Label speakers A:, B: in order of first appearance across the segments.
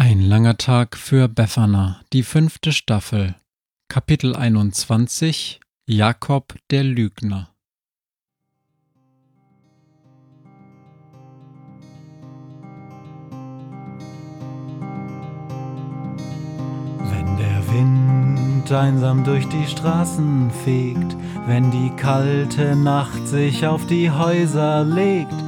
A: Ein langer Tag für Befana, die fünfte Staffel, Kapitel 21 Jakob der Lügner.
B: Wenn der Wind einsam durch die Straßen fegt, wenn die kalte Nacht sich auf die Häuser legt,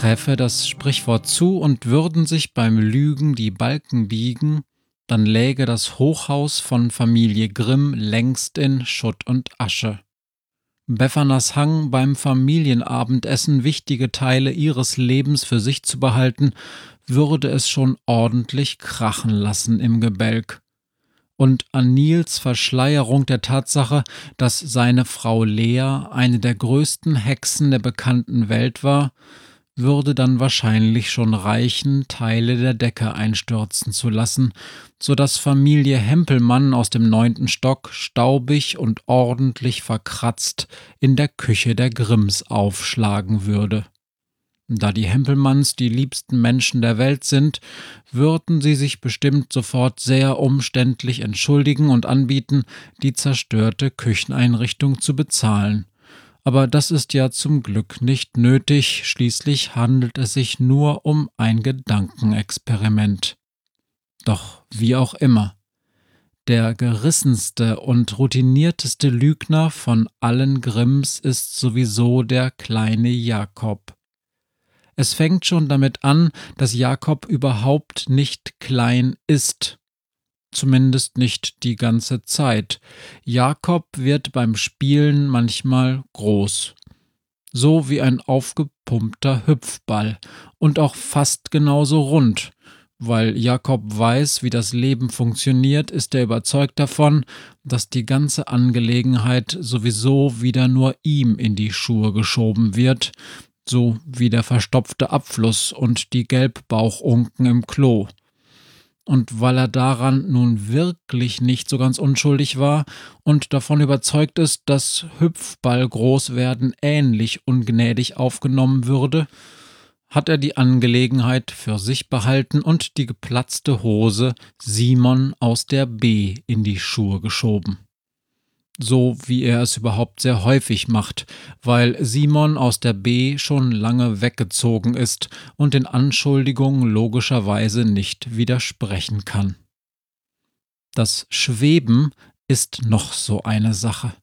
A: Treffe das Sprichwort zu und würden sich beim Lügen die Balken biegen, dann läge das Hochhaus von Familie Grimm längst in Schutt und Asche. Beffanas Hang, beim Familienabendessen wichtige Teile ihres Lebens für sich zu behalten, würde es schon ordentlich krachen lassen im Gebälk. Und an Nils Verschleierung der Tatsache, dass seine Frau Lea eine der größten Hexen der bekannten Welt war, würde dann wahrscheinlich schon reichen, Teile der Decke einstürzen zu lassen, so dass Familie Hempelmann aus dem neunten Stock staubig und ordentlich verkratzt in der Küche der Grimms aufschlagen würde. Da die Hempelmanns die liebsten Menschen der Welt sind, würden sie sich bestimmt sofort sehr umständlich entschuldigen und anbieten, die zerstörte Kücheneinrichtung zu bezahlen aber das ist ja zum Glück nicht nötig, schließlich handelt es sich nur um ein Gedankenexperiment. Doch wie auch immer, der gerissenste und routinierteste Lügner von allen Grimms ist sowieso der kleine Jakob. Es fängt schon damit an, dass Jakob überhaupt nicht klein ist, zumindest nicht die ganze Zeit. Jakob wird beim Spielen manchmal groß. So wie ein aufgepumpter Hüpfball und auch fast genauso rund. Weil Jakob weiß, wie das Leben funktioniert, ist er überzeugt davon, dass die ganze Angelegenheit sowieso wieder nur ihm in die Schuhe geschoben wird, so wie der verstopfte Abfluss und die Gelbbauchunken im Klo und weil er daran nun wirklich nicht so ganz unschuldig war und davon überzeugt ist, dass Hüpfball Großwerden ähnlich ungnädig aufgenommen würde, hat er die Angelegenheit für sich behalten und die geplatzte Hose Simon aus der B in die Schuhe geschoben so wie er es überhaupt sehr häufig macht, weil Simon aus der B schon lange weggezogen ist und den Anschuldigungen logischerweise nicht widersprechen kann. Das Schweben ist noch so eine Sache.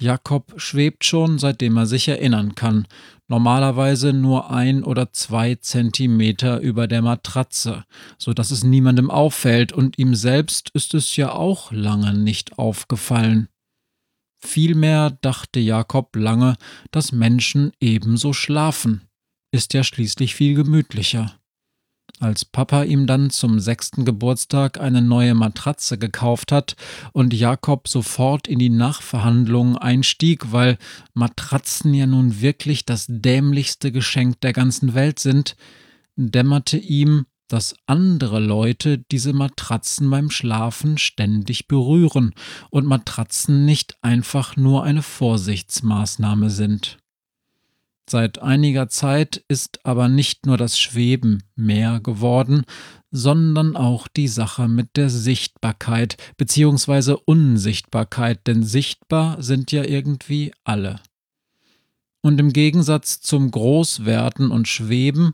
A: Jakob schwebt schon, seitdem er sich erinnern kann, normalerweise nur ein oder zwei Zentimeter über der Matratze, so dass es niemandem auffällt, und ihm selbst ist es ja auch lange nicht aufgefallen. Vielmehr dachte Jakob lange, dass Menschen ebenso schlafen. Ist ja schließlich viel gemütlicher. Als Papa ihm dann zum sechsten Geburtstag eine neue Matratze gekauft hat und Jakob sofort in die Nachverhandlungen einstieg, weil Matratzen ja nun wirklich das dämlichste Geschenk der ganzen Welt sind, dämmerte ihm, dass andere Leute diese Matratzen beim Schlafen ständig berühren und Matratzen nicht einfach nur eine Vorsichtsmaßnahme sind. Seit einiger Zeit ist aber nicht nur das Schweben mehr geworden, sondern auch die Sache mit der Sichtbarkeit bzw. Unsichtbarkeit, denn sichtbar sind ja irgendwie alle. Und im Gegensatz zum Großwerden und Schweben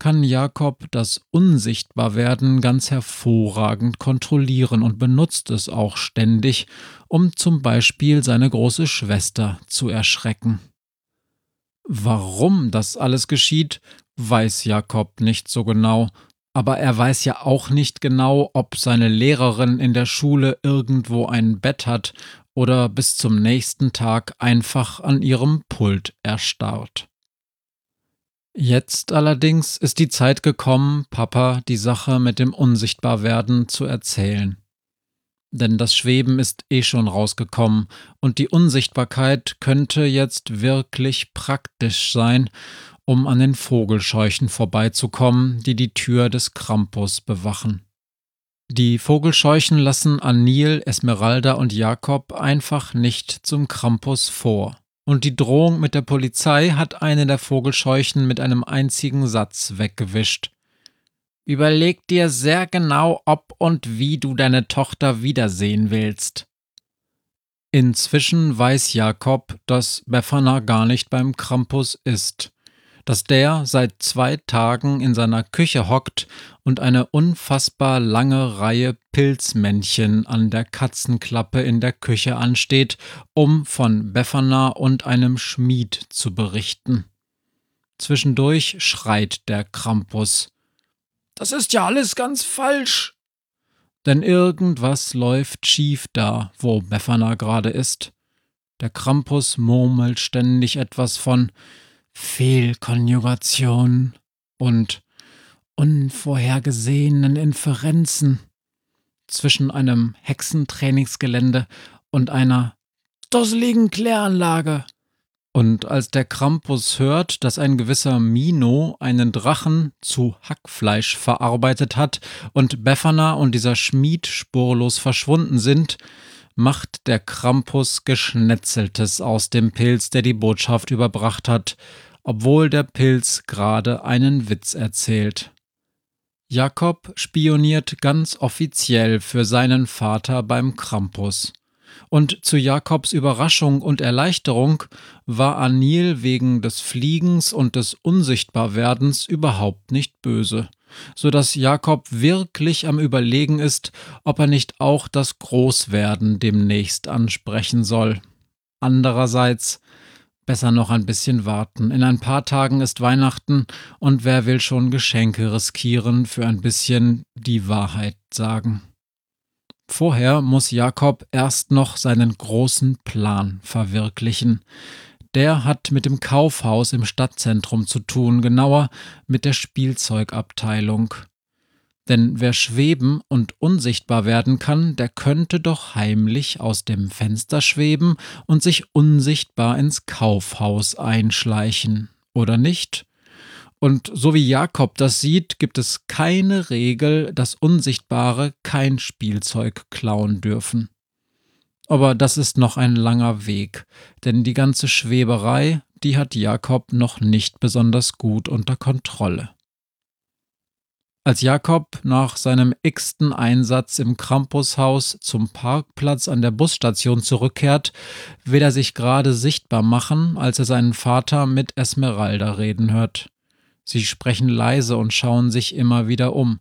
A: kann Jakob das Unsichtbarwerden ganz hervorragend kontrollieren und benutzt es auch ständig, um zum Beispiel seine große Schwester zu erschrecken. Warum das alles geschieht, weiß Jakob nicht so genau, aber er weiß ja auch nicht genau, ob seine Lehrerin in der Schule irgendwo ein Bett hat oder bis zum nächsten Tag einfach an ihrem Pult erstarrt. Jetzt allerdings ist die Zeit gekommen, Papa die Sache mit dem Unsichtbarwerden zu erzählen. Denn das Schweben ist eh schon rausgekommen und die Unsichtbarkeit könnte jetzt wirklich praktisch sein, um an den Vogelscheuchen vorbeizukommen, die die Tür des Krampus bewachen. Die Vogelscheuchen lassen Anil, Esmeralda und Jakob einfach nicht zum Krampus vor. Und die Drohung mit der Polizei hat eine der Vogelscheuchen mit einem einzigen Satz weggewischt. Überleg dir sehr genau, ob und wie du deine Tochter wiedersehen willst. Inzwischen weiß Jakob, dass Befana gar nicht beim Krampus ist dass der seit zwei Tagen in seiner Küche hockt und eine unfassbar lange Reihe Pilzmännchen an der Katzenklappe in der Küche ansteht, um von Befana und einem Schmied zu berichten. Zwischendurch schreit der Krampus. Das ist ja alles ganz falsch. Denn irgendwas läuft schief da, wo Befana gerade ist. Der Krampus murmelt ständig etwas von Fehlkonjugation und unvorhergesehenen Inferenzen zwischen einem Hexentrainingsgelände und einer dusseligen Kläranlage. Und als der Krampus hört, dass ein gewisser Mino einen Drachen zu Hackfleisch verarbeitet hat und Befana und dieser Schmied spurlos verschwunden sind, macht der Krampus Geschnetzeltes aus dem Pilz, der die Botschaft überbracht hat, obwohl der Pilz gerade einen Witz erzählt. Jakob spioniert ganz offiziell für seinen Vater beim Krampus. Und zu Jakobs Überraschung und Erleichterung war Anil wegen des Fliegens und des Unsichtbarwerdens überhaupt nicht böse so dass Jakob wirklich am Überlegen ist, ob er nicht auch das Großwerden demnächst ansprechen soll. Andererseits besser noch ein bisschen warten. In ein paar Tagen ist Weihnachten und wer will schon Geschenke riskieren für ein bisschen die Wahrheit sagen. Vorher muss Jakob erst noch seinen großen Plan verwirklichen der hat mit dem Kaufhaus im Stadtzentrum zu tun, genauer mit der Spielzeugabteilung. Denn wer schweben und unsichtbar werden kann, der könnte doch heimlich aus dem Fenster schweben und sich unsichtbar ins Kaufhaus einschleichen, oder nicht? Und so wie Jakob das sieht, gibt es keine Regel, dass Unsichtbare kein Spielzeug klauen dürfen. Aber das ist noch ein langer Weg, denn die ganze Schweberei, die hat Jakob noch nicht besonders gut unter Kontrolle. Als Jakob nach seinem x-ten Einsatz im Krampushaus zum Parkplatz an der Busstation zurückkehrt, will er sich gerade sichtbar machen, als er seinen Vater mit Esmeralda reden hört. Sie sprechen leise und schauen sich immer wieder um.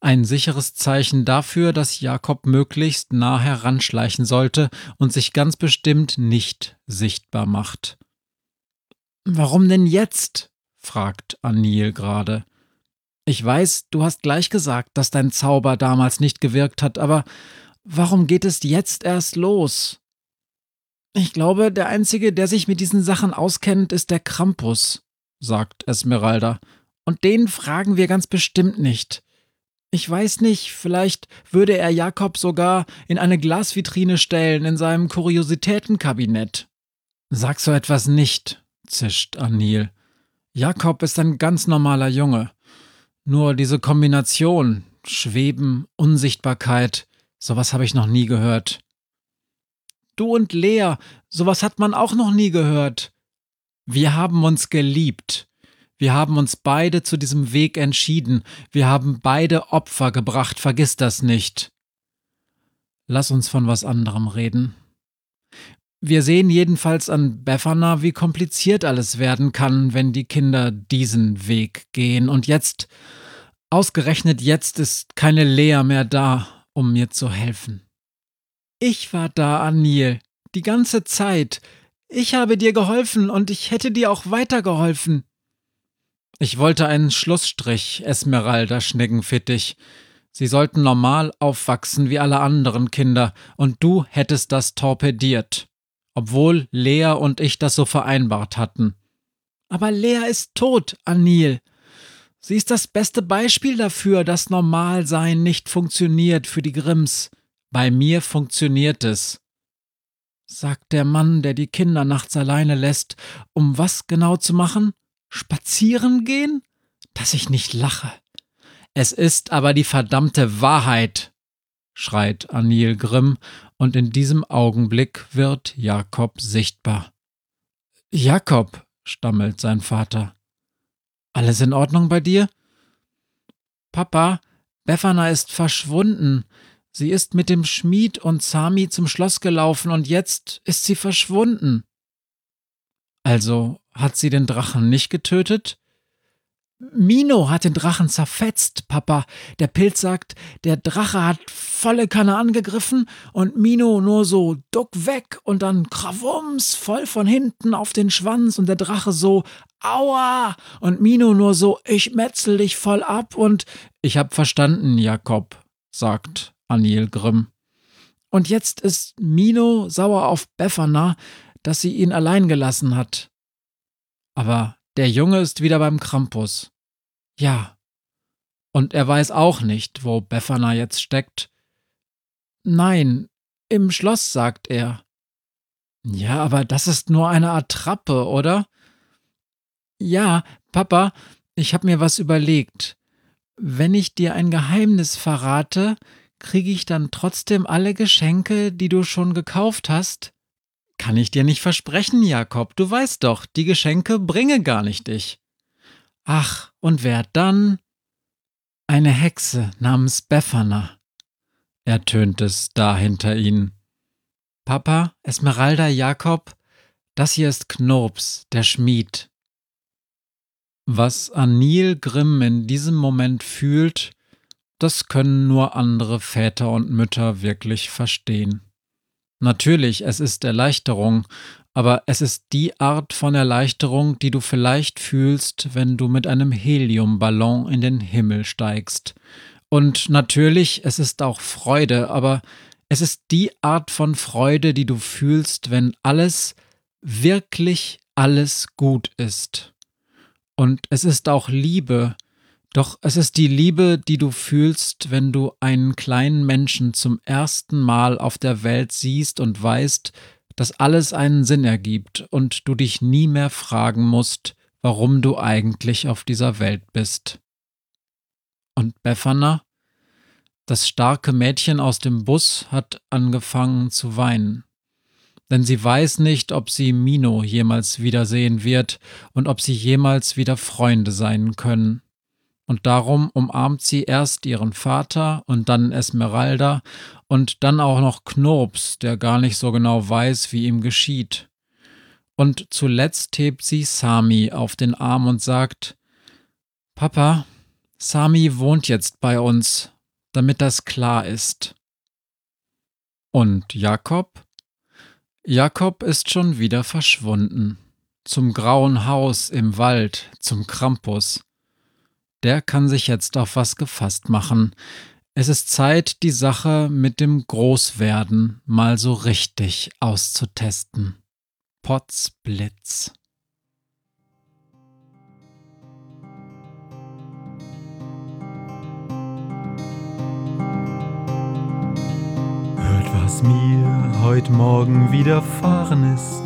A: Ein sicheres Zeichen dafür, dass Jakob möglichst nah heranschleichen sollte und sich ganz bestimmt nicht sichtbar macht. Warum denn jetzt? fragt Anil gerade. Ich weiß, du hast gleich gesagt, dass dein Zauber damals nicht gewirkt hat, aber warum geht es jetzt erst los? Ich glaube, der Einzige, der sich mit diesen Sachen auskennt, ist der Krampus, sagt Esmeralda. Und den fragen wir ganz bestimmt nicht. Ich weiß nicht, vielleicht würde er Jakob sogar in eine Glasvitrine stellen in seinem Kuriositätenkabinett. Sag so etwas nicht, zischt Anil. Jakob ist ein ganz normaler Junge. Nur diese Kombination Schweben, Unsichtbarkeit, sowas habe ich noch nie gehört. Du und Lea, sowas hat man auch noch nie gehört. Wir haben uns geliebt. Wir haben uns beide zu diesem Weg entschieden. Wir haben beide Opfer gebracht. Vergiss das nicht. Lass uns von was anderem reden. Wir sehen jedenfalls an Befana, wie kompliziert alles werden kann, wenn die Kinder diesen Weg gehen. Und jetzt, ausgerechnet jetzt, ist keine Lea mehr da, um mir zu helfen. Ich war da, Anil, die ganze Zeit. Ich habe dir geholfen und ich hätte dir auch weitergeholfen. Ich wollte einen Schlussstrich, Esmeralda Schneckenfittich. Sie sollten normal aufwachsen wie alle anderen Kinder, und du hättest das torpediert obwohl Lea und ich das so vereinbart hatten. Aber Lea ist tot, Anil. Sie ist das beste Beispiel dafür, dass Normalsein nicht funktioniert für die Grimms. Bei mir funktioniert es. Sagt der Mann, der die Kinder nachts alleine lässt, um was genau zu machen? Spazieren gehen? Dass ich nicht lache. Es ist aber die verdammte Wahrheit, schreit Anil Grimm, und in diesem Augenblick wird Jakob sichtbar. Jakob, stammelt sein Vater. Alles in Ordnung bei dir? Papa, Befana ist verschwunden. Sie ist mit dem Schmied und Sami zum Schloss gelaufen und jetzt ist sie verschwunden. Also hat sie den Drachen nicht getötet? Mino hat den Drachen zerfetzt, Papa. Der Pilz sagt, der Drache hat volle Kanne angegriffen und Mino nur so duck weg und dann krawums voll von hinten auf den Schwanz und der Drache so aua und Mino nur so ich metzel dich voll ab und ich hab verstanden, Jakob, sagt Aniel Grimm. Und jetzt ist Mino sauer auf Befana, dass sie ihn allein gelassen hat. Aber der Junge ist wieder beim Krampus. Ja. Und er weiß auch nicht, wo Befana jetzt steckt. Nein, im Schloss, sagt er. Ja, aber das ist nur eine Attrappe, oder? Ja, Papa, ich hab mir was überlegt. Wenn ich dir ein Geheimnis verrate, kriege ich dann trotzdem alle Geschenke, die du schon gekauft hast? Kann ich dir nicht versprechen, Jakob, du weißt doch, die Geschenke bringe gar nicht ich. Ach, und wer dann? Eine Hexe namens Befana, ertönt es da hinter ihnen. Papa, Esmeralda, Jakob, das hier ist Knurps, der Schmied. Was Anil Grimm in diesem Moment fühlt, das können nur andere Väter und Mütter wirklich verstehen. Natürlich, es ist Erleichterung, aber es ist die Art von Erleichterung, die du vielleicht fühlst, wenn du mit einem Heliumballon in den Himmel steigst. Und natürlich, es ist auch Freude, aber es ist die Art von Freude, die du fühlst, wenn alles, wirklich alles gut ist. Und es ist auch Liebe, doch es ist die Liebe, die du fühlst, wenn du einen kleinen Menschen zum ersten Mal auf der Welt siehst und weißt, dass alles einen Sinn ergibt und du dich nie mehr fragen musst, warum du eigentlich auf dieser Welt bist. Und Befana? Das starke Mädchen aus dem Bus hat angefangen zu weinen. Denn sie weiß nicht, ob sie Mino jemals wiedersehen wird und ob sie jemals wieder Freunde sein können und darum umarmt sie erst ihren Vater und dann Esmeralda und dann auch noch Knurps, der gar nicht so genau weiß, wie ihm geschieht. Und zuletzt hebt sie Sami auf den Arm und sagt Papa, Sami wohnt jetzt bei uns, damit das klar ist. Und Jakob? Jakob ist schon wieder verschwunden. Zum grauen Haus im Wald, zum Krampus der kann sich jetzt auf was gefasst machen. Es ist Zeit, die Sache mit dem Großwerden mal so richtig auszutesten. Potzblitz.
B: Hört, was mir heute Morgen widerfahren ist.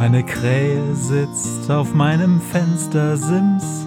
B: Eine Krähe sitzt auf meinem Fenstersims